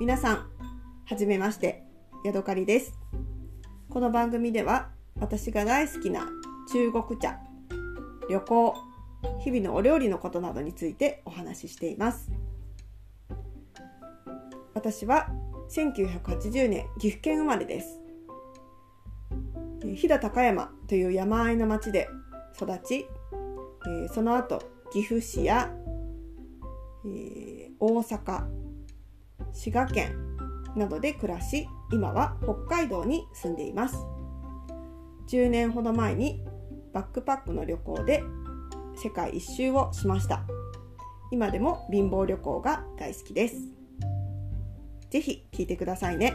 皆さん、はじめまして、ヤドカリです。この番組では、私が大好きな中国茶、旅行、日々のお料理のことなどについてお話ししています。私は1980年岐阜県生まれです。飛騨高山という山あいの町で育ち、その後岐阜市や、え大阪滋賀県などで暮らし今は北海道に住んでいます。10年ほど前にバックパックの旅行で世界一周をしました。今でも貧乏旅行が大好きです。是非聞いてくださいね。